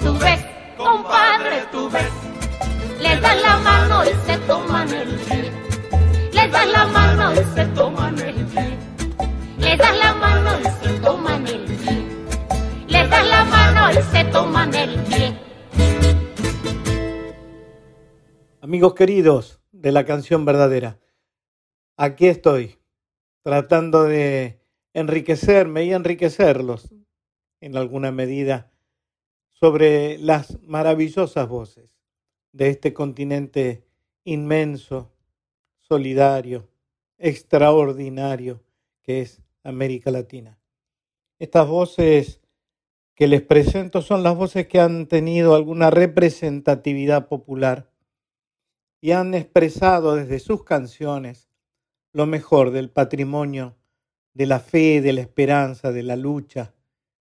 Tú ves, compadre, tú ves, les das la mano y se toman el pie. Les das la mano y se toman el pie. Les das la mano y se toman el pie. Les das la mano y se toman el pie. Amigos queridos de la canción verdadera, aquí estoy tratando de enriquecerme y enriquecerlos en alguna medida sobre las maravillosas voces de este continente inmenso, solidario, extraordinario que es América Latina. Estas voces que les presento son las voces que han tenido alguna representatividad popular y han expresado desde sus canciones lo mejor del patrimonio, de la fe, de la esperanza, de la lucha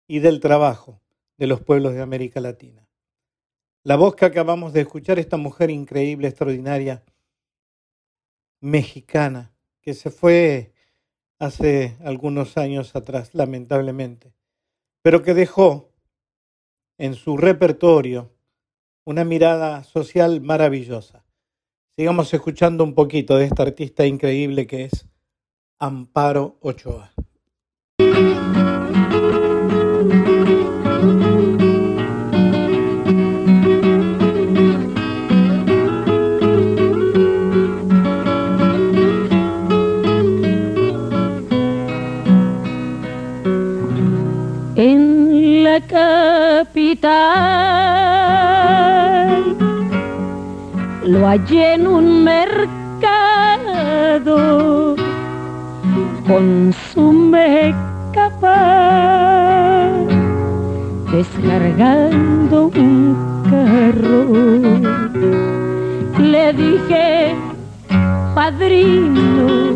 y del trabajo de los pueblos de América Latina. La voz que acabamos de escuchar, esta mujer increíble, extraordinaria, mexicana, que se fue hace algunos años atrás, lamentablemente, pero que dejó en su repertorio una mirada social maravillosa. Sigamos escuchando un poquito de esta artista increíble que es Amparo Ochoa. Lo hallé en un mercado consume capaz, descargando un carro. Le dije, padrino,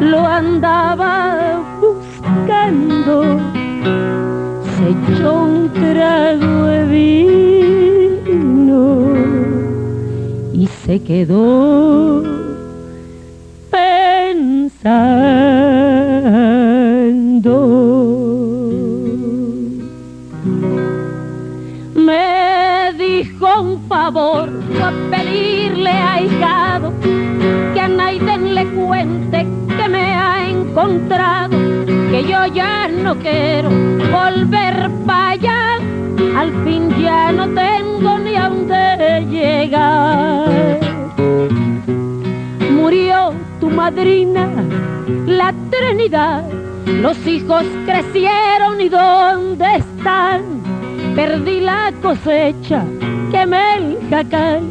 lo andaba buscando, se un trago de vino y se quedó pensando. Que yo ya no quiero volver para allá, al fin ya no tengo ni a dónde llegar. Murió tu madrina, la Trinidad, los hijos crecieron y dónde están. Perdí la cosecha, quemé el jacal,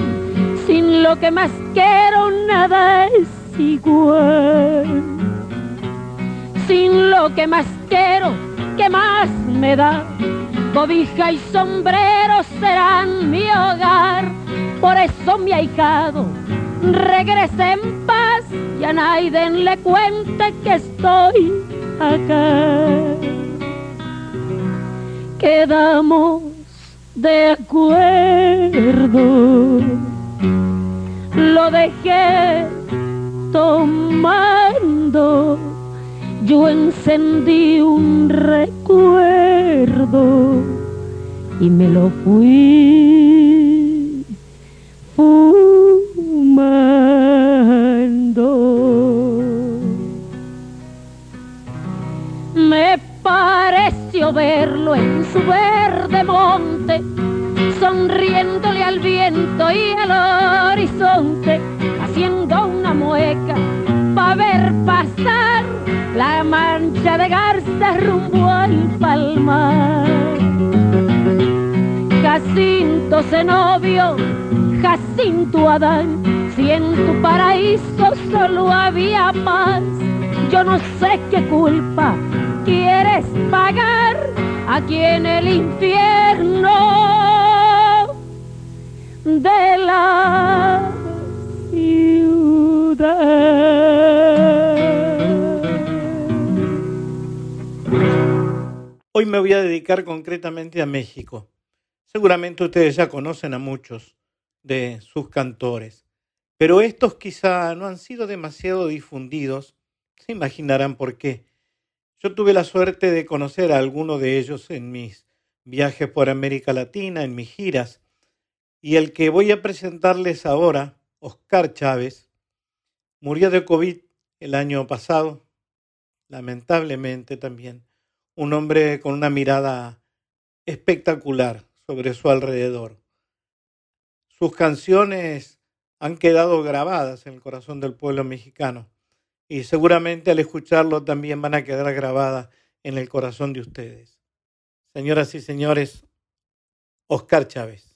sin lo que más quiero nada es igual. Sin lo que más quiero, que más me da, cobija y sombrero serán mi hogar. Por eso mi ahijado regrese en paz y a Naiden le cuente que estoy acá. Quedamos de acuerdo, lo dejé tomando, yo encendí un recuerdo y me lo fui de garza rumbo al palmar. Jacinto Zenobio, Jacinto Adán, si en tu paraíso solo había paz, yo no sé qué culpa quieres pagar aquí en el infierno de la ciudad. Hoy me voy a dedicar concretamente a México. Seguramente ustedes ya conocen a muchos de sus cantores, pero estos quizá no han sido demasiado difundidos. Se imaginarán por qué. Yo tuve la suerte de conocer a alguno de ellos en mis viajes por América Latina, en mis giras, y el que voy a presentarles ahora, Oscar Chávez, murió de COVID el año pasado, lamentablemente también, un hombre con una mirada espectacular sobre su alrededor. Sus canciones han quedado grabadas en el corazón del pueblo mexicano y seguramente al escucharlo también van a quedar grabadas en el corazón de ustedes. Señoras y señores, Oscar Chávez.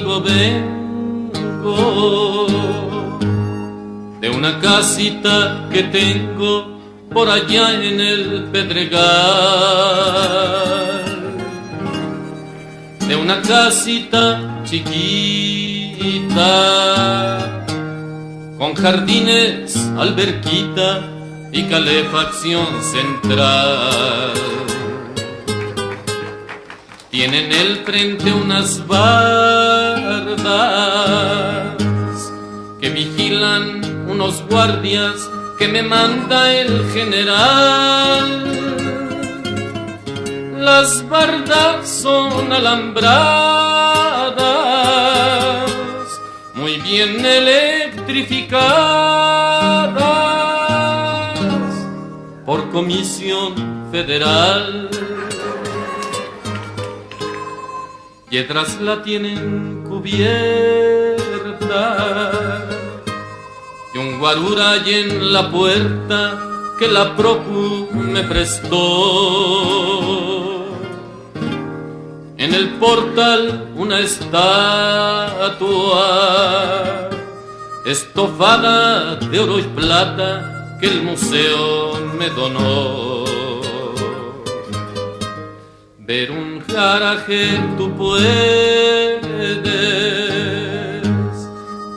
Vengo, de una casita que tengo por allá en el Pedregal, de una casita chiquita, con jardines, alberquita y calefacción central. Tiene en el frente unas bardas que vigilan unos guardias que me manda el general. Las bardas son alambradas, muy bien electrificadas por comisión federal. Piedras la tienen cubierta. Y un guarura y en la puerta que la procu me prestó. En el portal una estatua estofada de oro y plata que el museo me donó. Ver un garaje tú puedes,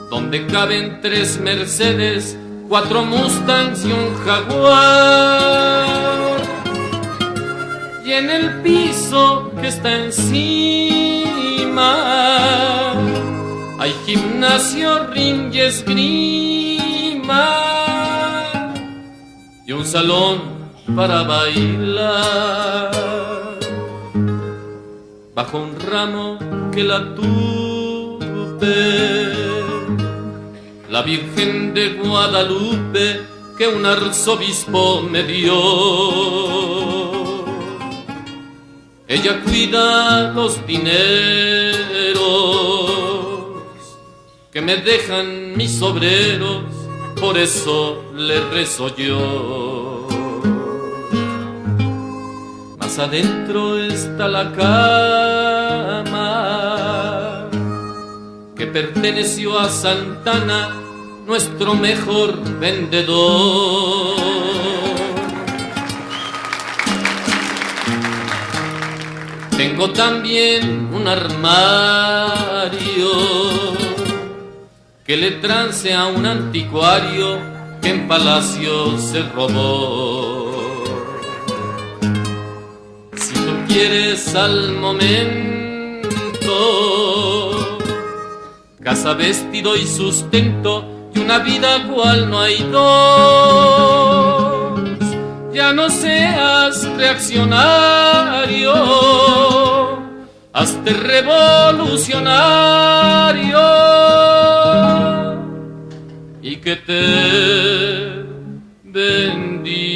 donde caben tres Mercedes, cuatro Mustangs y un Jaguar. Y en el piso que está encima hay gimnasio, ring y esgrima y un salón para bailar. Bajo un ramo que la tuve, la Virgen de Guadalupe que un arzobispo me dio. Ella cuida los dineros que me dejan mis obreros, por eso le rezo yo. Adentro está la cama que perteneció a Santana, nuestro mejor vendedor. Tengo también un armario que le trance a un anticuario que en palacio se robó. Quieres al momento, casa, vestido y sustento y una vida cual no hay dos, ya no seas reaccionario, hazte revolucionario. Y que te bendiga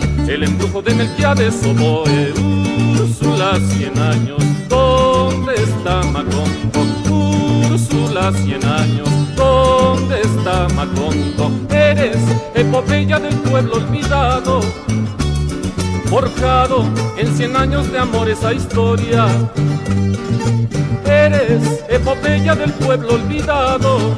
el embrujo de Melquiades, oboe, Úrsula, cien años, ¿dónde está Macondo? Úrsula, cien años. ¿Dónde está Macondo? Eres epopeya del pueblo olvidado, forjado en cien años de amor esa historia. Eres epopeya del pueblo olvidado,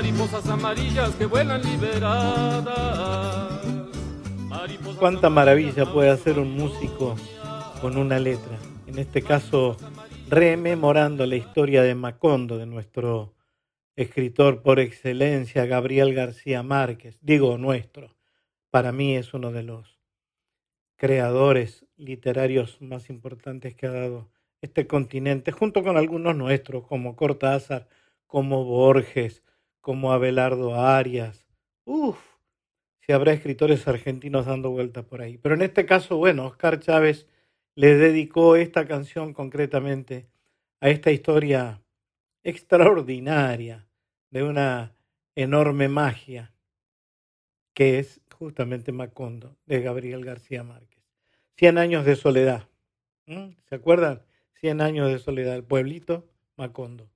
Mariposas amarillas que vuelan liberadas. Cuánta maravilla puede hacer un músico con una letra. En este caso, rememorando la historia de Macondo, de nuestro escritor por excelencia, Gabriel García Márquez. Digo nuestro. Para mí es uno de los creadores literarios más importantes que ha dado este continente, junto con algunos nuestros, como Cortázar, como Borges, como Abelardo Arias. Uf, si habrá escritores argentinos dando vuelta por ahí. Pero en este caso, bueno, Oscar Chávez le dedicó esta canción concretamente a esta historia extraordinaria de una enorme magia que es justamente Macondo de Gabriel García Márquez. Cien años de soledad. ¿Se acuerdan? Cien años de soledad. El pueblito Macondo.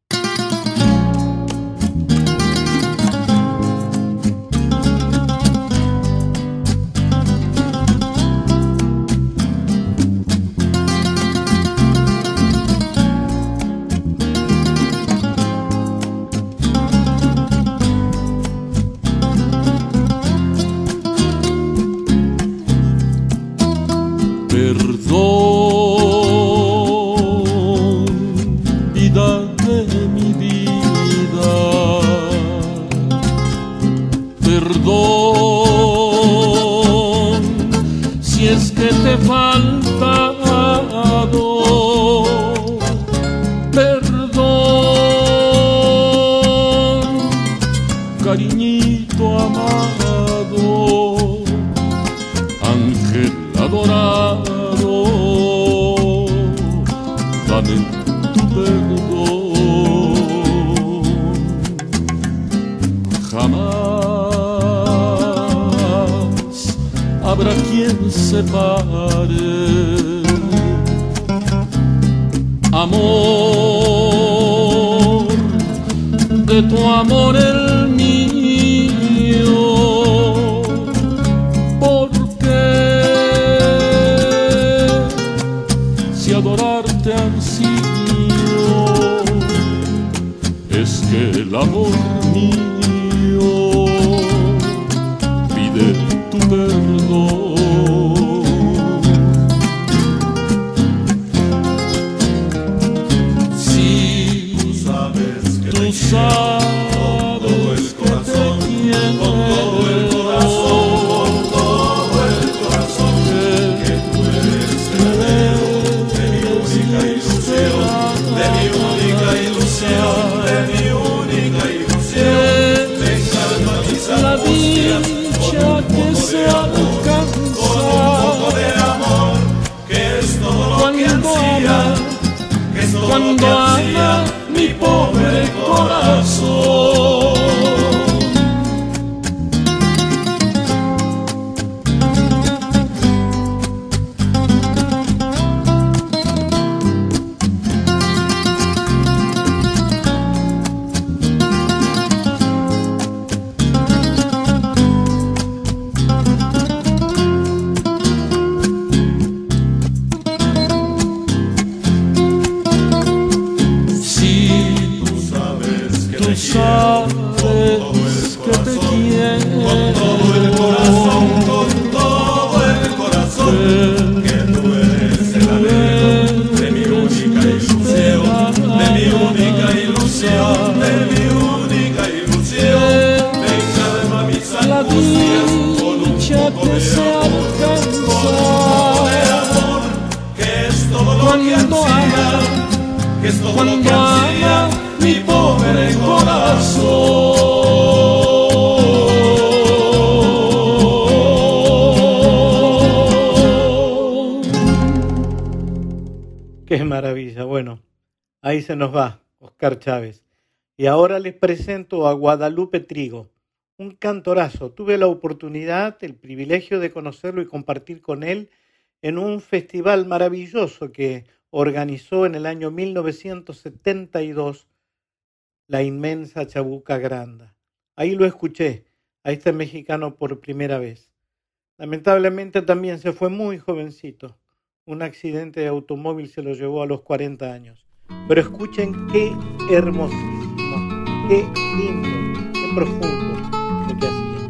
Habrá quien separe amor de tu amor el mío ilusión, de mi única ilusión, venga de mami mis angustias con un poco de amor, con de amor, que es todo lo que ansía, que es todo lo que ansía mi pobre corazón. Qué maravilla. Bueno, ahí se nos va. Oscar Chávez. Y ahora les presento a Guadalupe Trigo, un cantorazo. Tuve la oportunidad, el privilegio de conocerlo y compartir con él en un festival maravilloso que organizó en el año 1972 la inmensa Chabuca Granda. Ahí lo escuché, a este mexicano por primera vez. Lamentablemente también se fue muy jovencito. Un accidente de automóvil se lo llevó a los 40 años. Pero escuchen qué hermosísimo, qué lindo, qué profundo lo que hacía.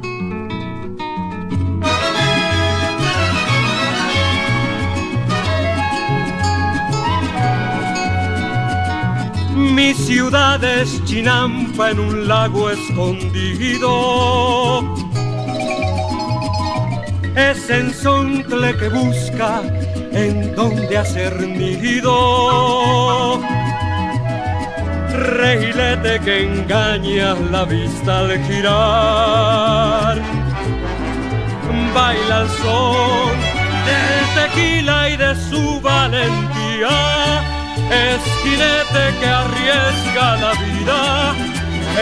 Mi ciudad es Chinampa en un lago escondido. Es ensontle que busca en donde hacer nido. Reilete que engaña la vista al girar. Baila el son del tequila y de su valentía. Es que arriesga la vida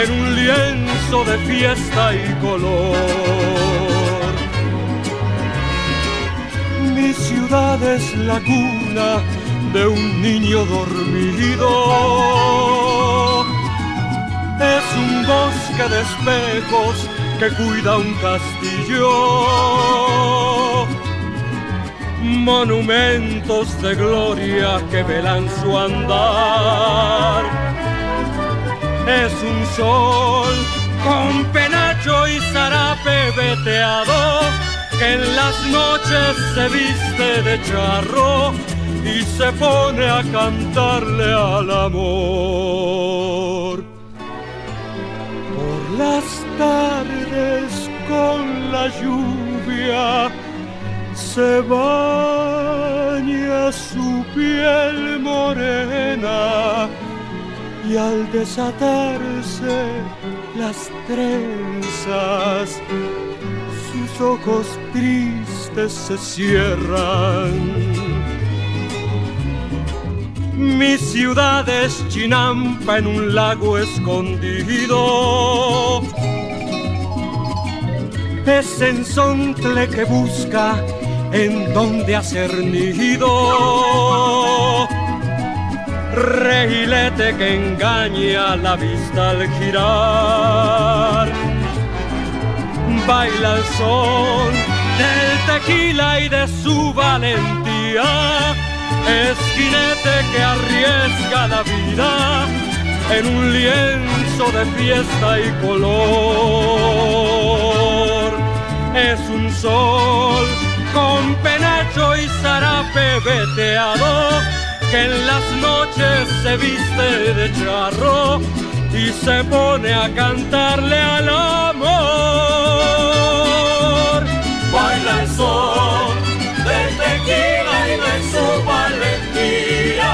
en un lienzo de fiesta y color. Es la cuna de un niño dormido. Es un bosque de espejos que cuida un castillo. Monumentos de gloria que velan su andar. Es un sol con penacho y zarape veteado en las noches se viste de charro y se pone a cantarle al amor. Por las tardes con la lluvia se baña su piel morena y al desatarse las trenzas ojos tristes se cierran. Mi ciudad es Chinampa en un lago escondido. Es ensontle que busca en donde hacer nido. Regilete que engaña la vista al girar baila el son del tequila y de su valentía. Es jinete que arriesga la vida en un lienzo de fiesta y color. Es un sol con penacho y zarape veteado que en las noches se viste de charro y se pone a cantarle al amor. Baila el sol del tequila y de su valentía,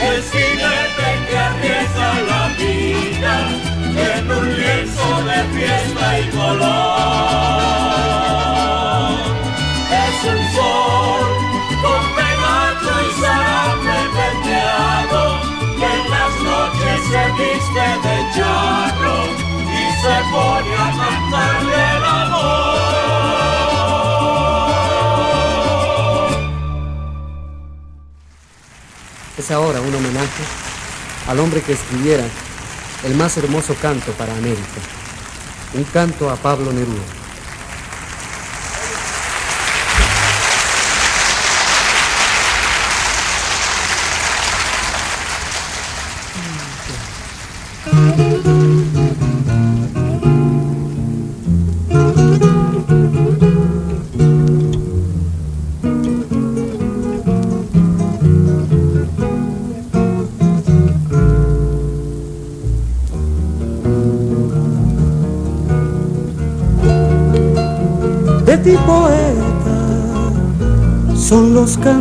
el jinete que arriesga la vida en un lienzo de fiesta y color. Es un sol se viste de charro y se pone a cantarle el amor. Es ahora un homenaje al hombre que escribiera el más hermoso canto para América, un canto a Pablo Neruda.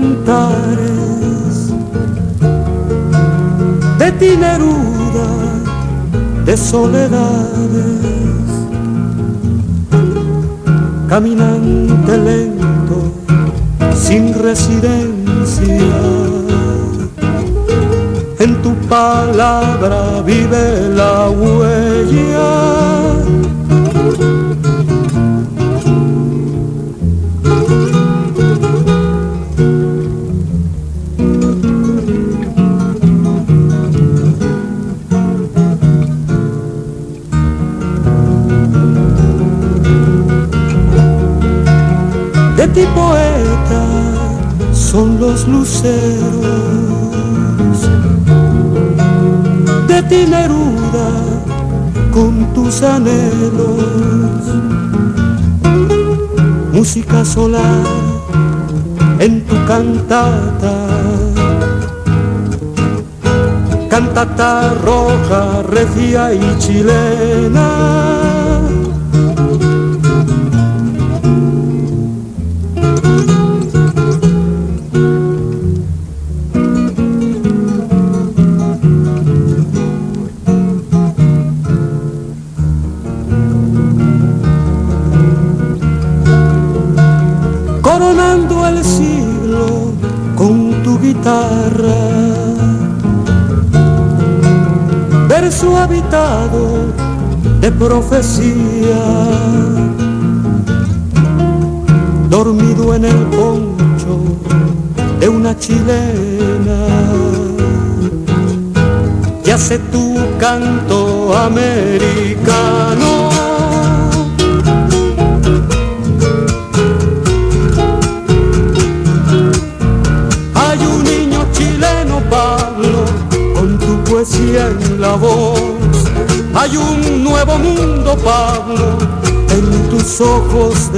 Cantares de ti Neruda de soledades caminante lento sin residencia en tu palabra vive la huella. Cantata. Cantata roja, regia y chilena.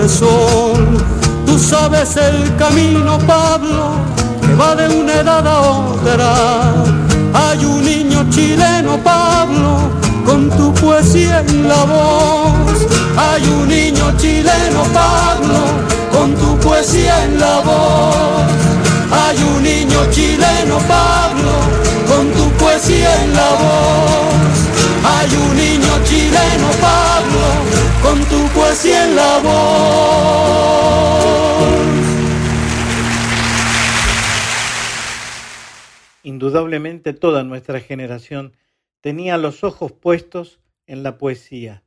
Sol. Tú sabes el camino, Pablo, que va de una edad a otra. Hay un niño chileno, Pablo, con tu poesía en la voz. Hay un niño chileno, Pablo, con tu poesía en la voz. Hay un niño chileno, Pablo, con tu poesía en la voz. Hay un niño chileno, Pablo, con tu poesía en la voz. Indudablemente toda nuestra generación tenía los ojos puestos en la poesía.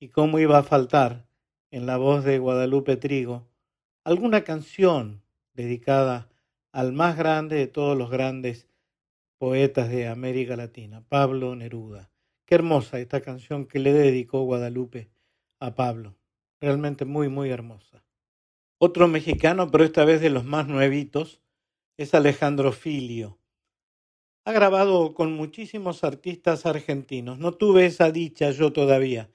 ¿Y cómo iba a faltar en la voz de Guadalupe Trigo alguna canción dedicada al más grande de todos los grandes poetas de América Latina, Pablo Neruda. Qué hermosa esta canción que le dedicó Guadalupe a Pablo. Realmente muy, muy hermosa. Otro mexicano, pero esta vez de los más nuevitos, es Alejandro Filio. Ha grabado con muchísimos artistas argentinos. No tuve esa dicha yo todavía.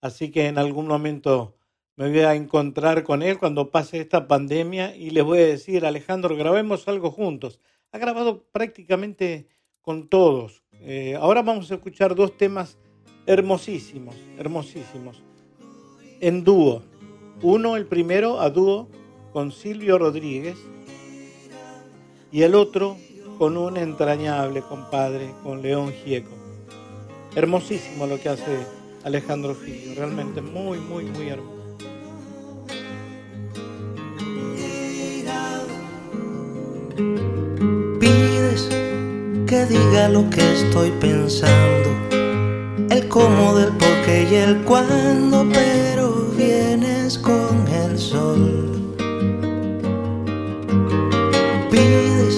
Así que en algún momento me voy a encontrar con él cuando pase esta pandemia y les voy a decir, Alejandro, grabemos algo juntos ha grabado prácticamente con todos. Eh, ahora vamos a escuchar dos temas hermosísimos, hermosísimos, en dúo. Uno, el primero, a dúo con Silvio Rodríguez y el otro con un entrañable compadre, con León Gieco. Hermosísimo lo que hace Alejandro Filio, realmente muy, muy, muy hermoso. Que diga lo que estoy pensando, el cómo del por qué y el cuándo, pero vienes con el sol. Pides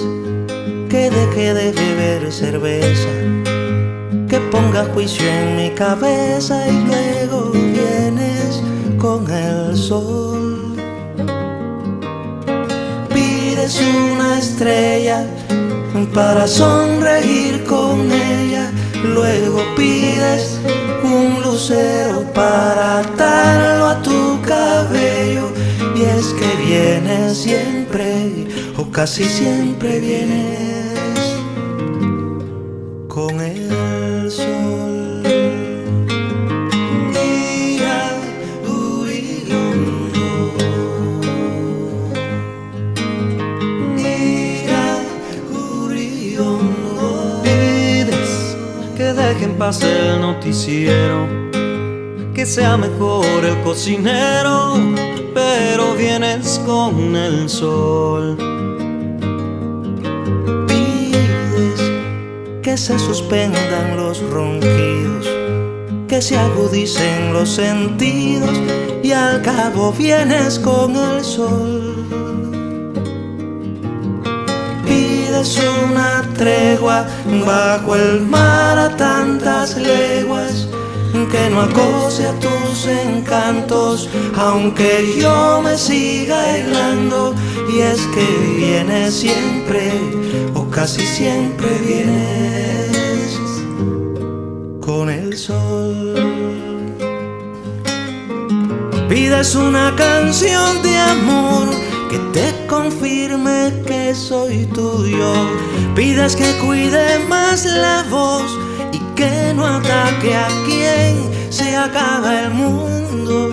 que deje de beber cerveza, que ponga juicio en mi cabeza y luego vienes con el sol. Pides una estrella para sonreír con ella. Luego pides un lucero para atarlo a tu cabello. Y es que vienes siempre, o casi siempre vienes el noticiero, que sea mejor el cocinero, pero vienes con el sol. Pides que se suspendan los ronquidos, que se agudicen los sentidos y al cabo vienes con el sol. Pides una tregua bajo el mar a tantas leguas que no acose a tus encantos, aunque yo me siga aislando. Y es que vienes siempre, o casi siempre vienes con el sol. Pides una canción de amor que te confirme que soy tuyo. Pides que cuide más la voz y que no ataque a quien se acaba el mundo.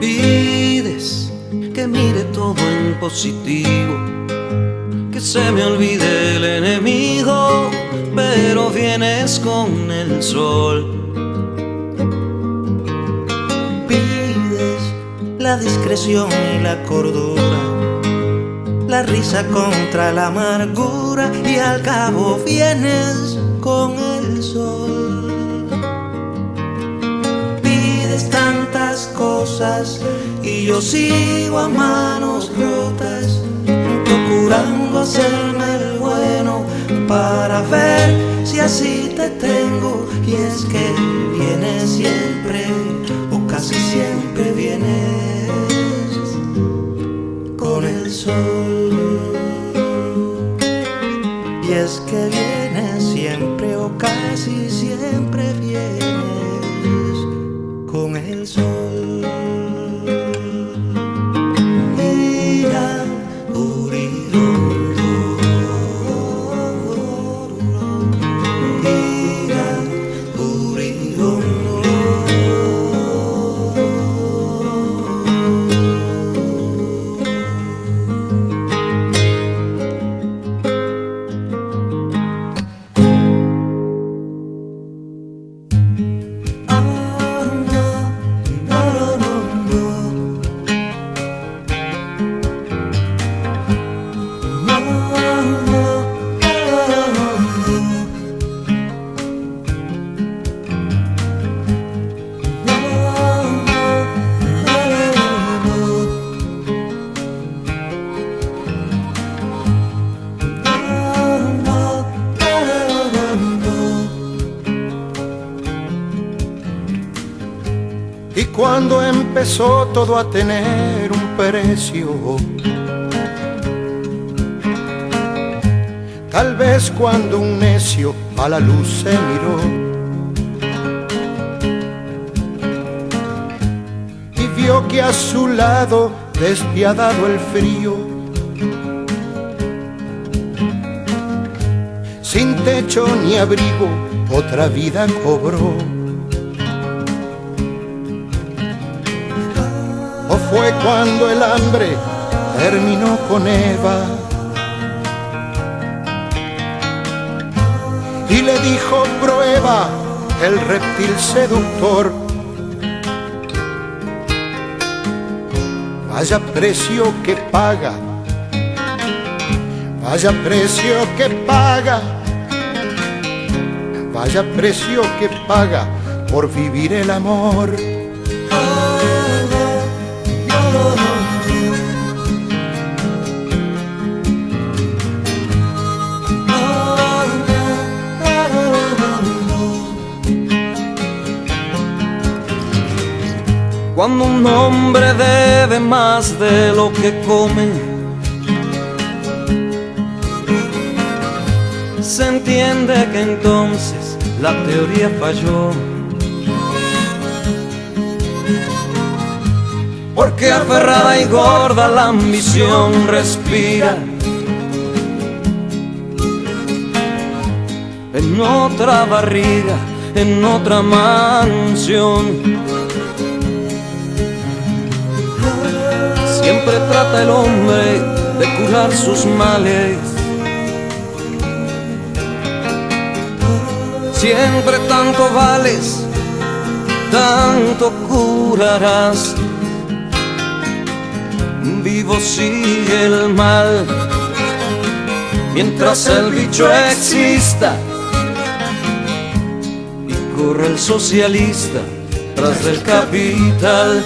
Pides que mire todo en positivo, que se me olvide el enemigo, pero vienes con el sol. La discreción y la cordura la risa contra la amargura y al cabo vienes con el sol. Pides tantas cosas y yo sigo a manos rotas, procurando hacerme el bueno para ver si así te tengo. Y es que vienes siempre, casi siempre vienes con el sol. Y es que vienes siempre o casi siempre vienes con el sol. Empezó todo a tener un precio, tal vez cuando un necio a la luz se miró y vio que a su lado, despiadado el frío, sin techo ni abrigo, otra vida cobró. Fue cuando el hambre terminó con Eva? Y le dijo, prueba el reptil seductor. Vaya precio que paga, vaya precio que paga, vaya precio que paga por vivir el amor. Cuando un hombre debe más de lo que come, se entiende que entonces la teoría falló. Porque aferrada y gorda la ambición respira en otra barriga, en otra mansión. Siempre trata el hombre de curar sus males. Siempre tanto vales, tanto curarás. Vivo sigue el mal mientras el bicho exista y corre el socialista tras del capital.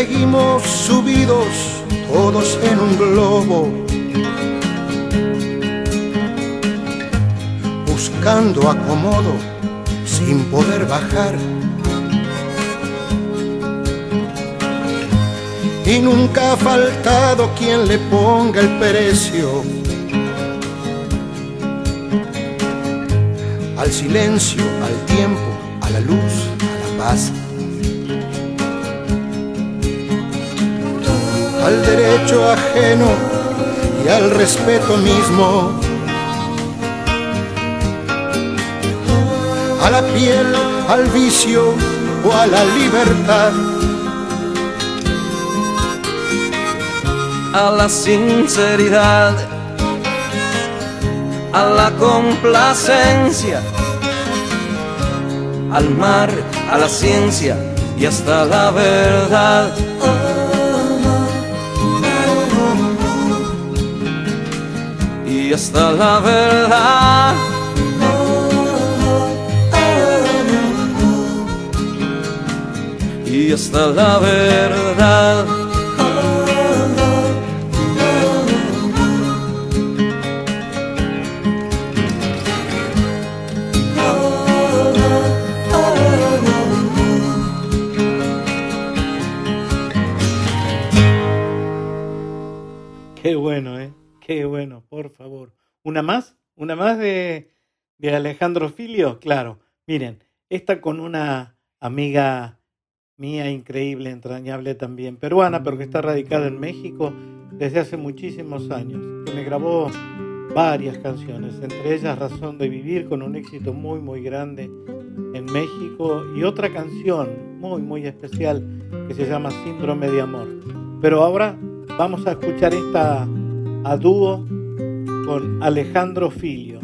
Seguimos subidos todos en un globo, buscando acomodo sin poder bajar. Y nunca ha faltado quien le ponga el precio al silencio, al tiempo, a la luz, a la paz. Al derecho ajeno y al respeto mismo. A la piel, al vicio o a la libertad. A la sinceridad, a la complacencia, al mar, a la ciencia y hasta la verdad. Y hasta la verdad. Y hasta la verdad. ¿Una más? ¿Una más de, de Alejandro Filio? Claro. Miren, esta con una amiga mía increíble, entrañable también, peruana, pero que está radicada en México desde hace muchísimos años, que me grabó varias canciones, entre ellas Razón de Vivir, con un éxito muy, muy grande en México, y otra canción muy, muy especial que se llama Síndrome de Amor. Pero ahora vamos a escuchar esta a dúo con Alejandro Filio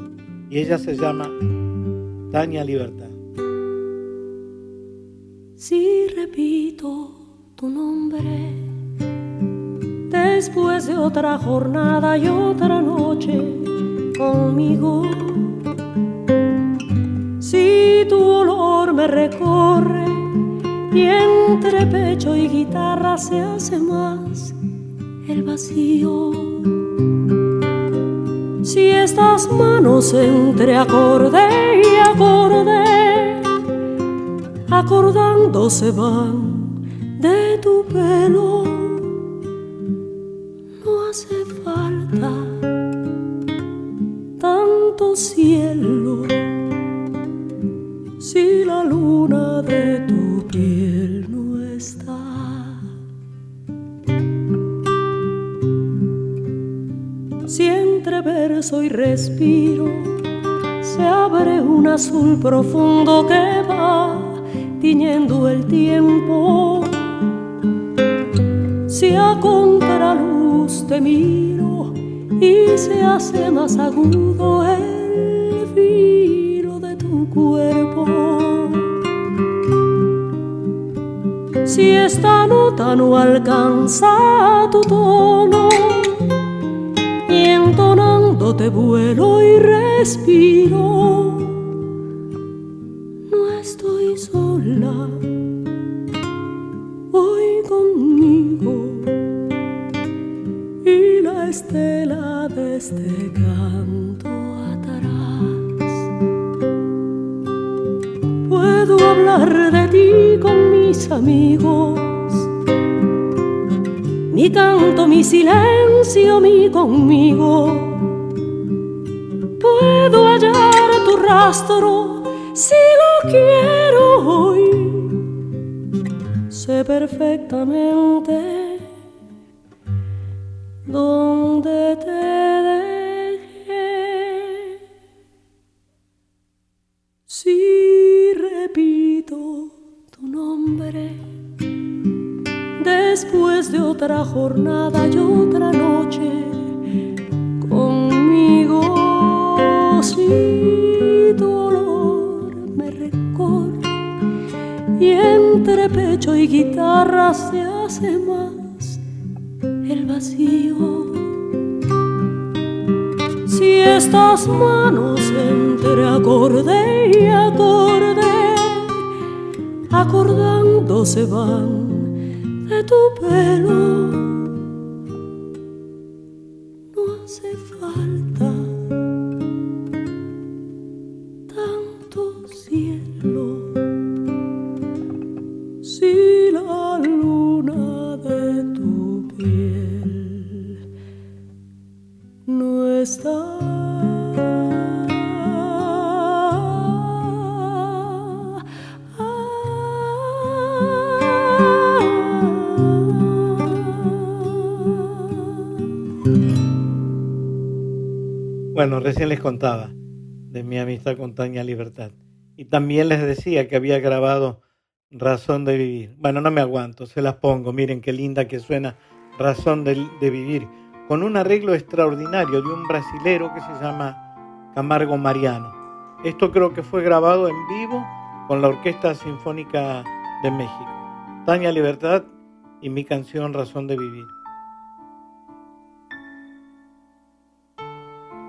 y ella se llama Tania Libertad. Si repito tu nombre después de otra jornada y otra noche conmigo, si tu olor me recorre y entre pecho y guitarra se hace más el vacío. Si estas manos entre acorde y acorde, acordándose van de tu pelo, no hace falta tanto cielo. Si la luna de Si entre verso y respiro se abre un azul profundo que va tiñendo el tiempo. Si a contraluz te miro y se hace más agudo el filo de tu cuerpo. Si esta nota no alcanza tu tono, y entonándote vuelo y respiro. No estoy sola, voy conmigo y la estela de este canto atrás. Puedo hablar de ti con mis amigos mi canto, mi silencio, mi conmigo. Puedo hallar tu rastro si lo quiero hoy. Sé perfectamente dónde te dejé. Si repito tu nombre después de otra jornada y otra noche conmigo. Si tu olor me recorre y entre pecho y guitarra se hace más el vacío. Si estas manos entre acorde y acorde, acordando se van de tu pelo Bueno, recién les contaba de mi amistad con Tania Libertad. Y también les decía que había grabado Razón de Vivir. Bueno, no me aguanto, se las pongo. Miren qué linda que suena Razón de, Vivir. Con un arreglo extraordinario de un brasilero que se llama Camargo Mariano. Esto creo que fue grabado en vivo con la Orquesta Sinfónica de México. Tania Libertad y mi canción Razón de Vivir.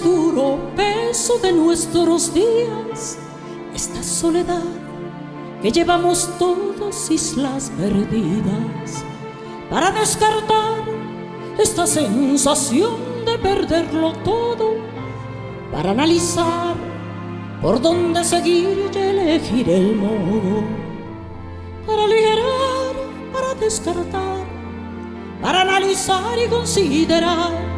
Duro peso de nuestros días, esta soledad que llevamos todos islas perdidas, para descartar esta sensación de perderlo todo, para analizar por dónde seguir y elegir el modo, para aligerar, para descartar, para analizar y considerar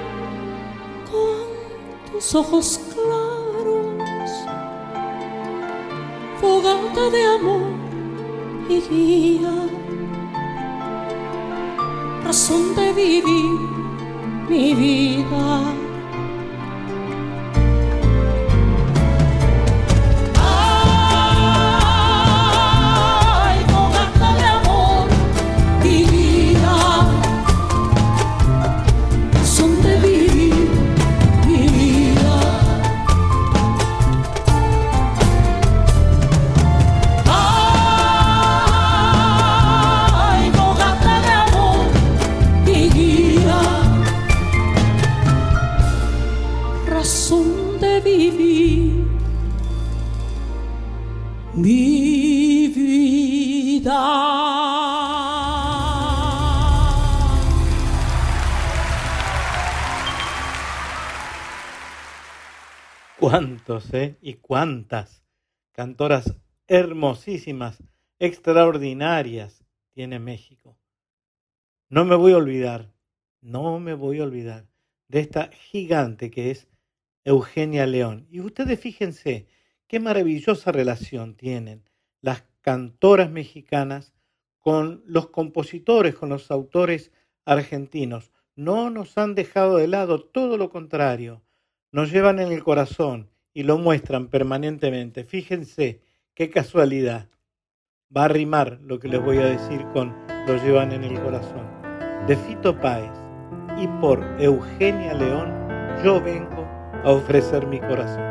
ojos claros, fogata de amor y guía, razón de vivir mi vida. Cuántos, ¿eh? Y cuántas cantoras hermosísimas, extraordinarias tiene México. No me voy a olvidar, no me voy a olvidar de esta gigante que es Eugenia León. Y ustedes fíjense qué maravillosa relación tienen las cantoras mexicanas con los compositores, con los autores argentinos. No nos han dejado de lado, todo lo contrario nos llevan en el corazón y lo muestran permanentemente. Fíjense qué casualidad. Va a rimar lo que les voy a decir con lo llevan en el corazón. De Fito Páez y por Eugenia León, yo vengo a ofrecer mi corazón.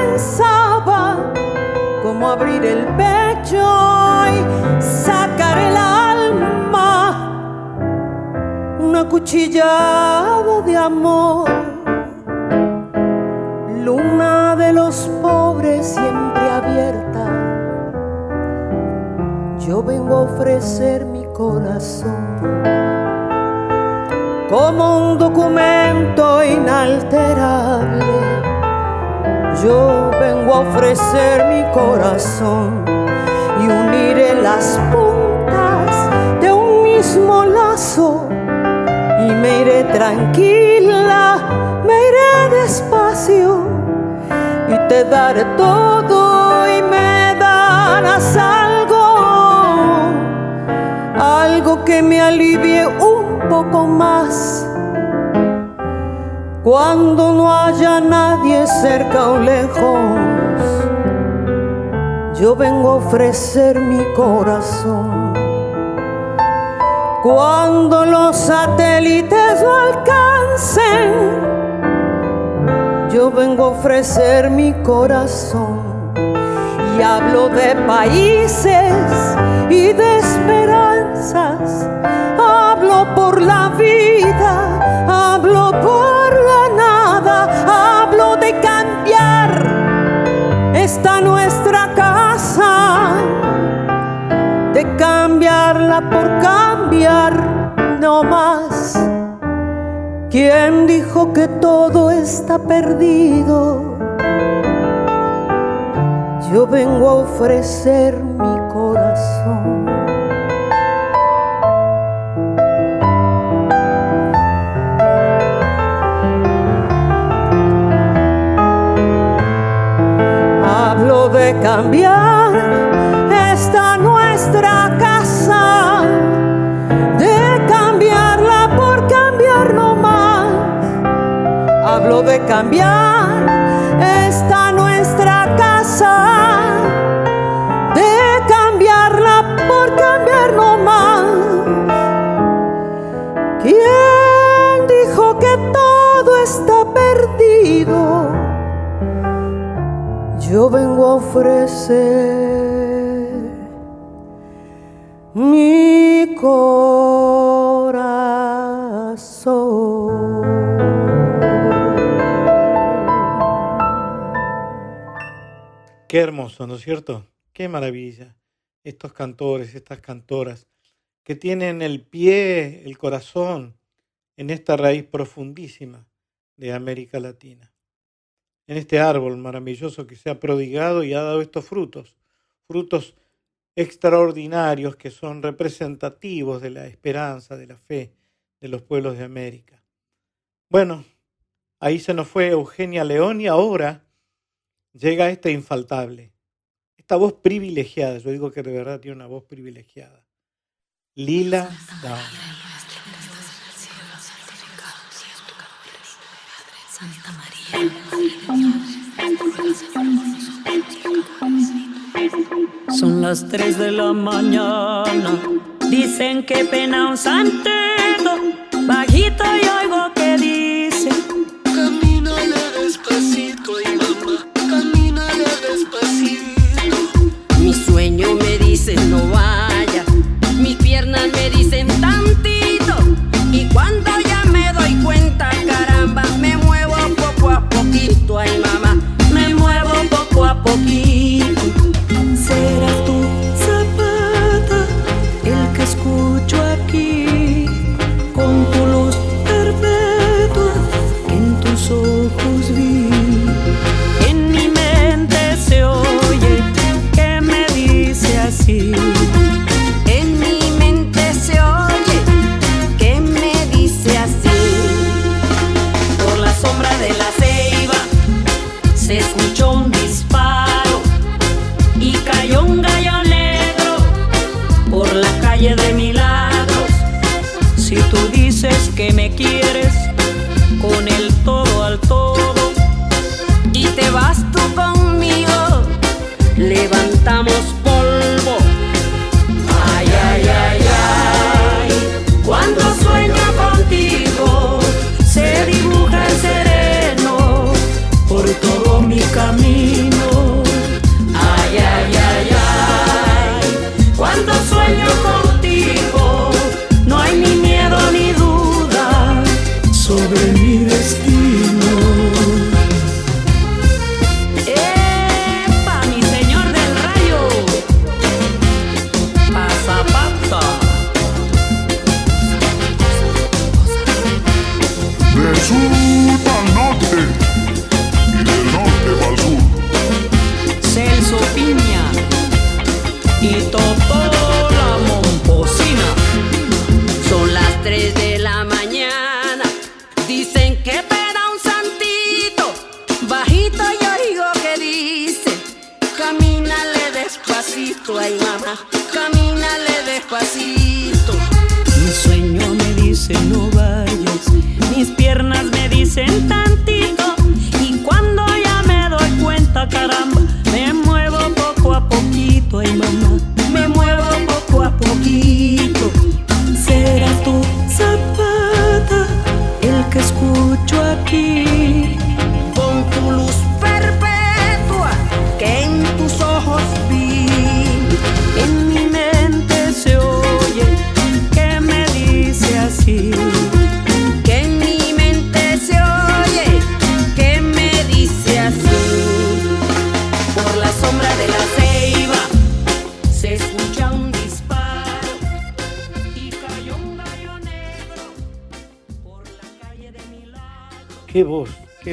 pensaba, como abrir el pecho y sacar el alma, una cuchillada de amor, luna de los pobres siempre abierta. Yo vengo a ofrecer mi corazón como un documento inalterable yo vengo a ofrecer mi corazón y uniré las puntas de un mismo lazo y me iré tranquila, me iré despacio y te daré todo y me darás algo, algo que me alivie un poco más cuando no haya nadie cerca o lejos, yo vengo a ofrecer mi corazón. Cuando los satélites no alcancen, yo vengo a ofrecer mi corazón. Y hablo de países y de esperanzas, hablo por la vida, hablo por cambiarla por cambiar no más. ¿Quién dijo que todo está perdido? Yo vengo a ofrecer mi corazón. de cambiar cambiar esta nuestra casa, de cambiarla por cambiar no más. ¿Quién dijo que todo está perdido? yo vengo a ofrecer ¿no es cierto? Qué maravilla. Estos cantores, estas cantoras, que tienen el pie, el corazón en esta raíz profundísima de América Latina en este árbol maravilloso que se ha prodigado y ha dado estos frutos, frutos extraordinarios que son representativos de la esperanza, de la fe de los pueblos de América. Bueno, ahí se nos fue Eugenia León y ahora llega esta infaltable, esta voz privilegiada, yo digo que de verdad tiene una voz privilegiada. Lila Down. Son las 3 de la mañana. Dicen que pena un santeto. Bajito y oigo que dice: Camínale despacito y Mi sueño me dice: No vaya. Mis piernas me dicen tantito. Y cuando ya me doy cuenta, caramba, me muevo poco a poquito, ay mamá. Me muevo poco a poquito.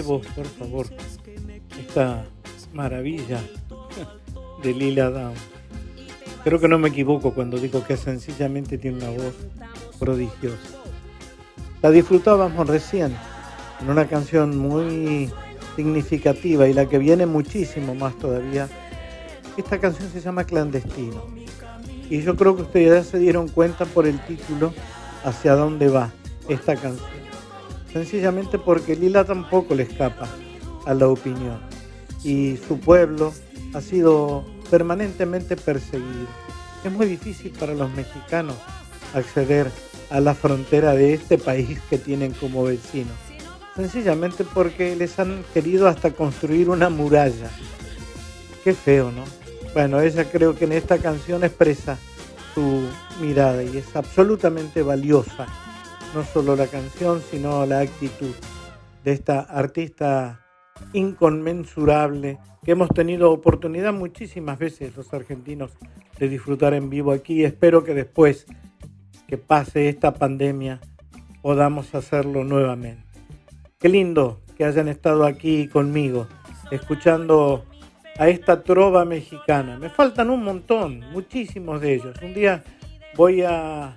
Voz, por favor. Esta maravilla de Lila Down. Creo que no me equivoco cuando digo que sencillamente tiene una voz prodigiosa. La disfrutábamos recién en una canción muy significativa y la que viene muchísimo más todavía. Esta canción se llama Clandestino. Y yo creo que ustedes ya se dieron cuenta por el título hacia dónde va esta canción. Sencillamente porque Lila tampoco le escapa a la opinión. Y su pueblo ha sido permanentemente perseguido. Es muy difícil para los mexicanos acceder a la frontera de este país que tienen como vecino. Sencillamente porque les han querido hasta construir una muralla. Qué feo, ¿no? Bueno, ella creo que en esta canción expresa su mirada y es absolutamente valiosa. No solo la canción, sino la actitud de esta artista inconmensurable que hemos tenido oportunidad muchísimas veces los argentinos de disfrutar en vivo aquí. Espero que después que pase esta pandemia podamos hacerlo nuevamente. Qué lindo que hayan estado aquí conmigo, escuchando a esta trova mexicana. Me faltan un montón, muchísimos de ellos. Un día voy a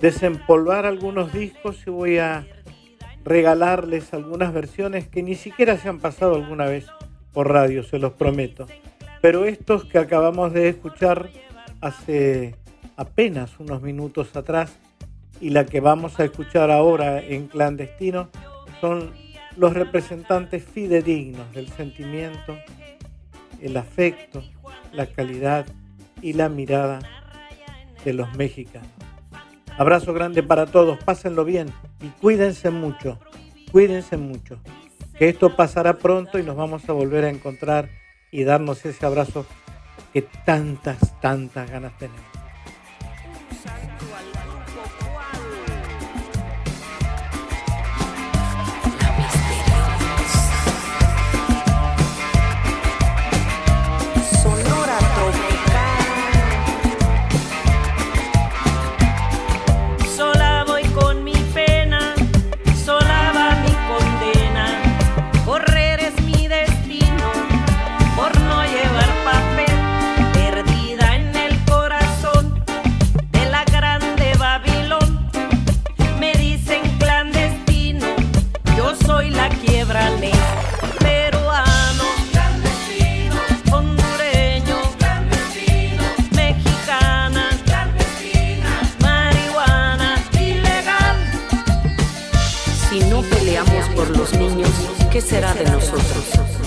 desempolvar algunos discos y voy a regalarles algunas versiones que ni siquiera se han pasado alguna vez por radio, se los prometo. Pero estos que acabamos de escuchar hace apenas unos minutos atrás y la que vamos a escuchar ahora en clandestino son los representantes fidedignos del sentimiento, el afecto, la calidad y la mirada de los mexicanos. Abrazo grande para todos, pásenlo bien y cuídense mucho, cuídense mucho. Que esto pasará pronto y nos vamos a volver a encontrar y darnos ese abrazo que tantas, tantas ganas tenemos. los niños, ¿qué será de nosotros?